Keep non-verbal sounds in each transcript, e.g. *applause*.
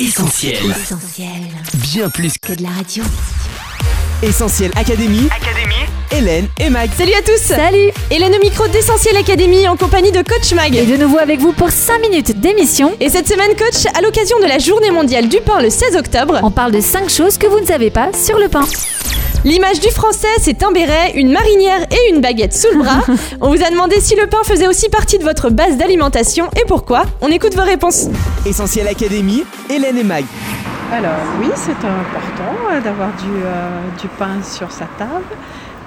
Essentiel. Essentiel. Bien plus Que de la radio. Essentiel Académie. Hélène et Mag. Salut à tous Salut Hélène au micro d'Essentiel Academy en compagnie de Coach Mag. Et de nouveau avec vous pour 5 minutes d'émission. Et cette semaine, Coach, à l'occasion de la journée mondiale du pain le 16 octobre, On parle de 5 choses que vous ne savez pas sur le pain. L'image du français, c'est un béret, une marinière et une baguette sous le bras. *laughs* On vous a demandé si le pain faisait aussi partie de votre base d'alimentation et pourquoi. On écoute vos réponses. Essentiel Académie. Hélène et Mag. Alors oui, c'est important euh, d'avoir du, euh, du pain sur sa table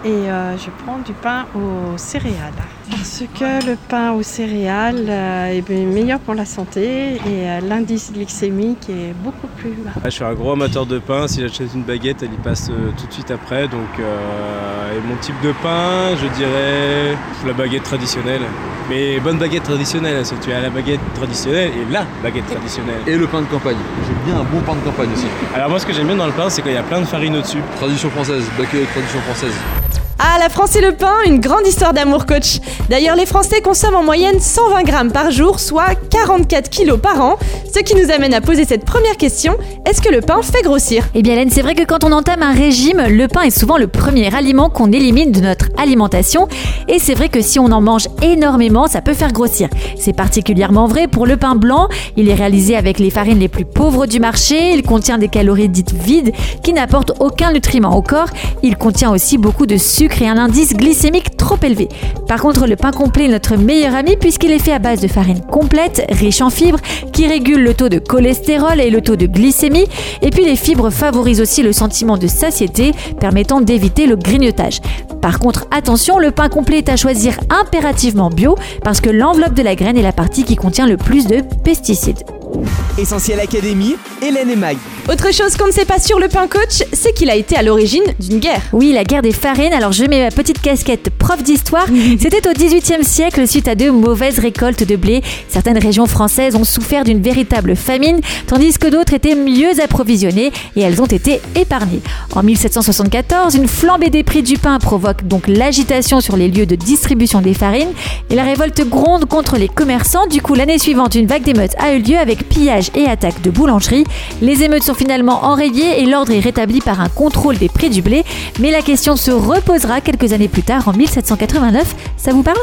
et euh, je prends du pain aux céréales. Parce que le pain aux céréales euh, est meilleur pour la santé et euh, l'indice glycémique est beaucoup plus bas. Ah, je suis un gros amateur de pain. Si j'achète une baguette, elle y passe euh, tout de suite après. Donc, euh, et mon type de pain, je dirais la baguette traditionnelle. Mais bonne baguette traditionnelle, hein, que tu as la baguette traditionnelle et la baguette traditionnelle. Et le pain de campagne. J'aime bien un bon pain de campagne aussi. Alors moi, ce que j'aime bien dans le pain, c'est qu'il y a plein de farine au-dessus. Tradition française, baguette tradition française. Ah, la France et le pain, une grande histoire d'amour, Coach. D'ailleurs, les Français consomment en moyenne 120 grammes par jour, soit 44 kilos par an. Ce qui nous amène à poser cette première question est-ce que le pain fait grossir? Eh bien Hélène, c'est vrai que quand on entame un régime, le pain est souvent le premier aliment qu'on élimine de notre alimentation. Et c'est vrai que si on en mange énormément, ça peut faire grossir. C'est particulièrement vrai pour le pain blanc. Il est réalisé avec les farines les plus pauvres du marché. Il contient des calories dites vides qui n'apportent aucun nutriment au corps. Il contient aussi beaucoup de sucre et un indice glycémique trop élevé. Par contre, le pain complet est notre meilleur ami puisqu'il est fait à base de farine complète, riche en fibres, qui régule le taux de cholestérol et le taux de glycémie. Et puis les fibres favorisent aussi le sentiment de satiété, permettant d'éviter le grignotage. Par contre, attention, le pain complet est à choisir impérativement bio parce que l'enveloppe de la graine est la partie qui contient le plus de pesticides. Essentiel Académie. Hélène et Mag. Autre chose qu'on ne sait pas sur le pain, Coach, c'est qu'il a été à l'origine d'une guerre. Oui, la guerre des farines. Alors je mets ma petite casquette prof d'histoire. *laughs* C'était au XVIIIe siècle suite à de mauvaises récoltes de blé. Certaines régions françaises ont souffert d'une véritable famine, tandis que d'autres étaient mieux approvisionnées et elles ont été épargnées. En 1774, une flambée des prix du pain provoque donc l'agitation sur les lieux de distribution des farines et la révolte gronde contre les commerçants. Du coup, l'année suivante, une vague d'émeutes a eu lieu avec pillage et attaque de boulangerie. Les émeutes sont finalement enrayées et l'ordre est rétabli par un contrôle des prix du blé. Mais la question se reposera quelques années plus tard, en 1789. Ça vous parle?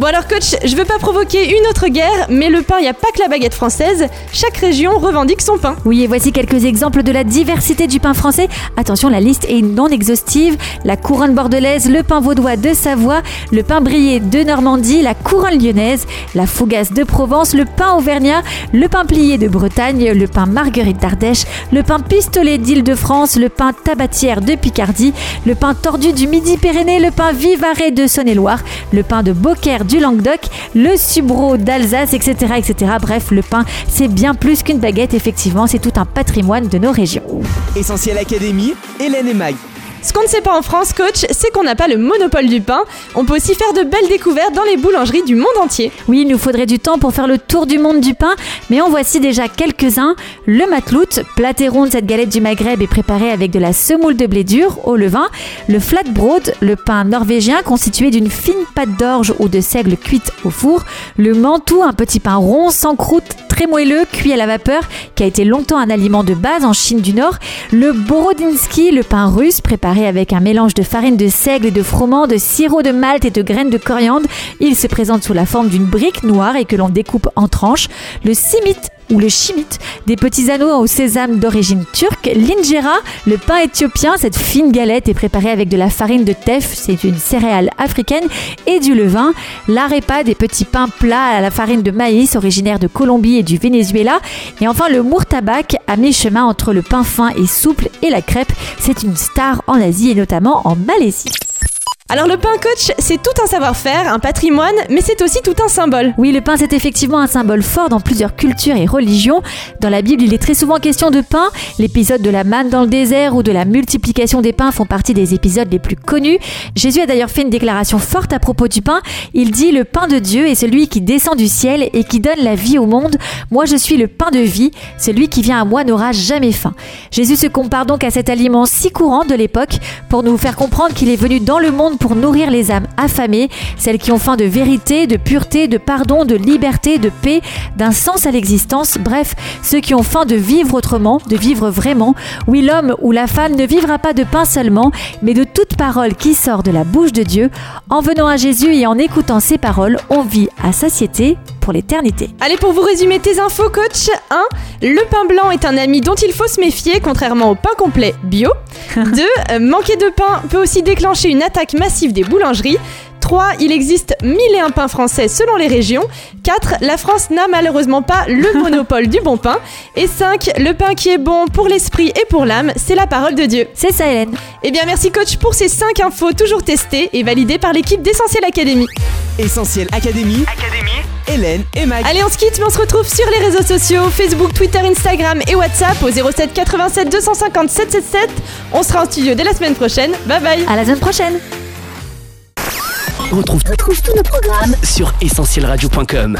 Bon alors coach, je veux pas provoquer une autre guerre, mais le pain, y a pas que la baguette française, chaque région revendique son pain. Oui, et voici quelques exemples de la diversité du pain français. Attention, la liste est non exhaustive. La couronne bordelaise, le pain vaudois de Savoie, le pain brillet de Normandie, la couronne lyonnaise, la fougasse de Provence, le pain auvergnat, le pain plié de Bretagne, le pain marguerite d'Ardèche, le pain pistolet d'Île-de-France, le pain tabatière de Picardie, le pain tordu du Midi-Pyrénées, le pain vivaré de Saône-et-Loire, le pain de Beaucaire du Languedoc, le subro d'Alsace, etc., etc. Bref, le pain, c'est bien plus qu'une baguette, effectivement, c'est tout un patrimoine de nos régions. Essentiel Académie. Hélène et Mag. Ce qu'on ne sait pas en France, coach, c'est qu'on n'a pas le monopole du pain. On peut aussi faire de belles découvertes dans les boulangeries du monde entier. Oui, il nous faudrait du temps pour faire le tour du monde du pain, mais en voici déjà quelques-uns. Le matlout, plat et rond de cette galette du Maghreb est préparé avec de la semoule de blé dur au levain. Le flatbrot, le pain norvégien constitué d'une fine pâte d'orge ou de seigle cuite au four. Le mantou, un petit pain rond, sans croûte, très moelleux, cuit à la vapeur, qui a été longtemps un aliment de base en Chine du Nord. Le borodinski, le pain russe, préparé avec un mélange de farine de seigle et de froment, de sirop de malt et de graines de coriandre. Il se présente sous la forme d'une brique noire et que l'on découpe en tranches. Le simit ou le chimit, des petits anneaux au sésame d'origine turque, l'injera, le pain éthiopien, cette fine galette est préparée avec de la farine de teff, c'est une céréale africaine, et du levain, l'arepa, des petits pains plats à la farine de maïs originaire de Colombie et du Venezuela, et enfin le mourtabak, à mi-chemin entre le pain fin et souple et la crêpe, c'est une star en Asie et notamment en Malaisie. Alors le pain, coach, c'est tout un savoir-faire, un patrimoine, mais c'est aussi tout un symbole. Oui, le pain, c'est effectivement un symbole fort dans plusieurs cultures et religions. Dans la Bible, il est très souvent question de pain. L'épisode de la manne dans le désert ou de la multiplication des pains font partie des épisodes les plus connus. Jésus a d'ailleurs fait une déclaration forte à propos du pain. Il dit Le pain de Dieu est celui qui descend du ciel et qui donne la vie au monde. Moi, je suis le pain de vie. Celui qui vient à moi n'aura jamais faim. Jésus se compare donc à cet aliment si courant de l'époque pour nous faire comprendre qu'il est venu dans le monde pour nourrir les âmes affamées, celles qui ont faim de vérité, de pureté, de pardon, de liberté, de paix, d'un sens à l'existence, bref, ceux qui ont faim de vivre autrement, de vivre vraiment. Oui, l'homme ou la femme ne vivra pas de pain seulement, mais de toute parole qui sort de la bouche de Dieu. En venant à Jésus et en écoutant ses paroles, on vit à satiété pour l'éternité. Allez, pour vous résumer tes infos, coach 1. Le pain blanc est un ami dont il faut se méfier, contrairement au pain complet bio. *laughs* 2. Manquer de pain peut aussi déclencher une attaque massive des boulangeries. 3. Il existe mille et un pains français selon les régions. 4. La France n'a malheureusement pas le *laughs* monopole du bon pain. Et 5. Le pain qui est bon pour l'esprit et pour l'âme, c'est la parole de Dieu. C'est ça, Hélène. Eh bien, merci coach pour ces 5 infos toujours testées et validées par l'équipe d'Essentiel Academy. Essentiel Académie. Hélène et Mag. Allez, on se quitte, mais on se retrouve sur les réseaux sociaux Facebook, Twitter, Instagram et WhatsApp au 07 87 250 777. On sera en studio dès la semaine prochaine. Bye bye. À la semaine prochaine. On retrouve, tous nos programmes sur essentielradio.com.